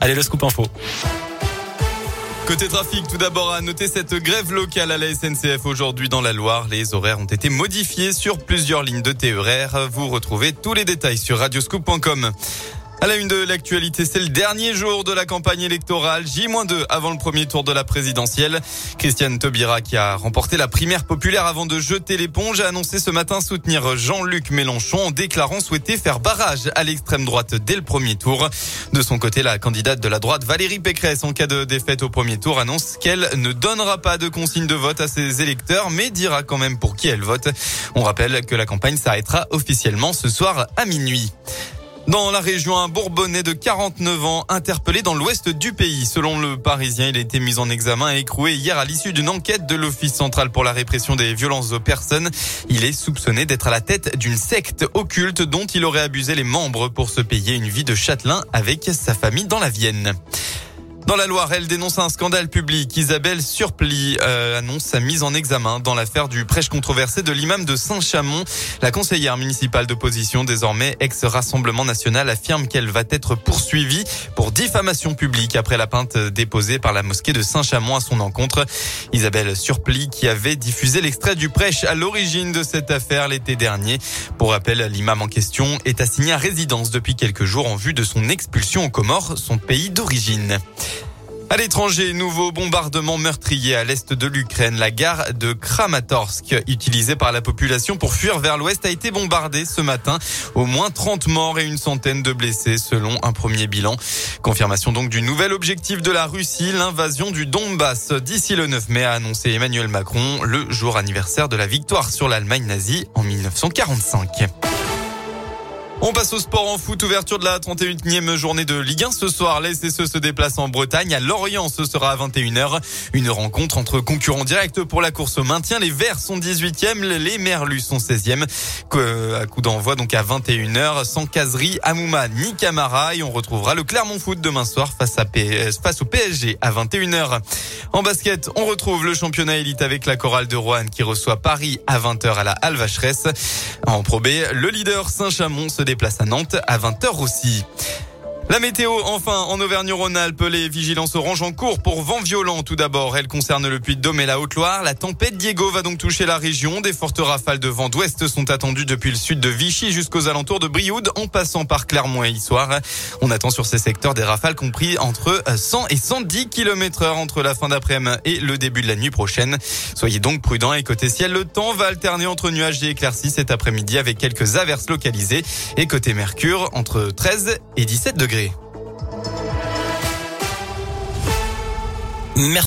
Allez, le scoop info. Côté trafic, tout d'abord à noter cette grève locale à la SNCF aujourd'hui dans la Loire. Les horaires ont été modifiés sur plusieurs lignes de TER. Vous retrouvez tous les détails sur radioscoop.com. À la une de l'actualité, c'est le dernier jour de la campagne électorale, J-2 avant le premier tour de la présidentielle. Christiane Taubira, qui a remporté la primaire populaire avant de jeter l'éponge, a annoncé ce matin soutenir Jean-Luc Mélenchon en déclarant souhaiter faire barrage à l'extrême droite dès le premier tour. De son côté, la candidate de la droite, Valérie Pécresse, en cas de défaite au premier tour, annonce qu'elle ne donnera pas de consigne de vote à ses électeurs, mais dira quand même pour qui elle vote. On rappelle que la campagne s'arrêtera officiellement ce soir à minuit. Dans la région, un Bourbonnais de 49 ans interpellé dans l'ouest du pays. Selon le Parisien, il a été mis en examen et écroué hier à l'issue d'une enquête de l'Office central pour la répression des violences aux personnes. Il est soupçonné d'être à la tête d'une secte occulte dont il aurait abusé les membres pour se payer une vie de châtelain avec sa famille dans la Vienne. Dans la Loire, elle dénonce un scandale public. Isabelle Surpli euh, annonce sa mise en examen dans l'affaire du prêche controversé de l'imam de Saint-Chamond. La conseillère municipale d'opposition, désormais ex-Rassemblement national, affirme qu'elle va être poursuivie pour diffamation publique après la plainte déposée par la mosquée de Saint-Chamond à son encontre. Isabelle Surpli, qui avait diffusé l'extrait du prêche à l'origine de cette affaire l'été dernier. Pour rappel, l'imam en question est assigné à résidence depuis quelques jours en vue de son expulsion aux Comores, son pays d'origine. À l'étranger, nouveau bombardement meurtrier à l'est de l'Ukraine. La gare de Kramatorsk, utilisée par la population pour fuir vers l'ouest, a été bombardée ce matin. Au moins 30 morts et une centaine de blessés selon un premier bilan. Confirmation donc du nouvel objectif de la Russie, l'invasion du Donbass. D'ici le 9 mai, a annoncé Emmanuel Macron, le jour anniversaire de la victoire sur l'Allemagne nazie en 1945. On passe au sport en foot, ouverture de la 31e journée de Ligue 1 ce soir. Les SSE se déplacent en Bretagne. À Lorient, ce sera à 21h. Une rencontre entre concurrents directs pour la course au maintien. Les Verts sont 18e, les Merlus sont 16e. À coup d'envoi donc à 21h, sans caserie, Amouma ni Camara. Et on retrouvera le Clermont Foot demain soir face, à PS, face au PSG à 21h. En basket, on retrouve le championnat élite avec la chorale de Rouen qui reçoit Paris à 20h à la Alvacheresse. En Pro B, le leader Saint-Chamond se déplace à Nantes à 20h aussi. La météo, enfin, en Auvergne-Rhône-Alpes, les vigilances orange en cours pour vent violent. Tout d'abord, elle concerne le Puy-de-Dôme et la Haute-Loire. La tempête Diego va donc toucher la région. Des fortes rafales de vent d'ouest sont attendues depuis le sud de Vichy jusqu'aux alentours de Brioude, en passant par Clermont et Issoire. On attend sur ces secteurs des rafales compris entre 100 et 110 km heure entre la fin d'après-midi et le début de la nuit prochaine. Soyez donc prudents et côté ciel, le temps va alterner entre nuages et éclaircies cet après-midi avec quelques averses localisées et côté mercure entre 13 et 17 Merci.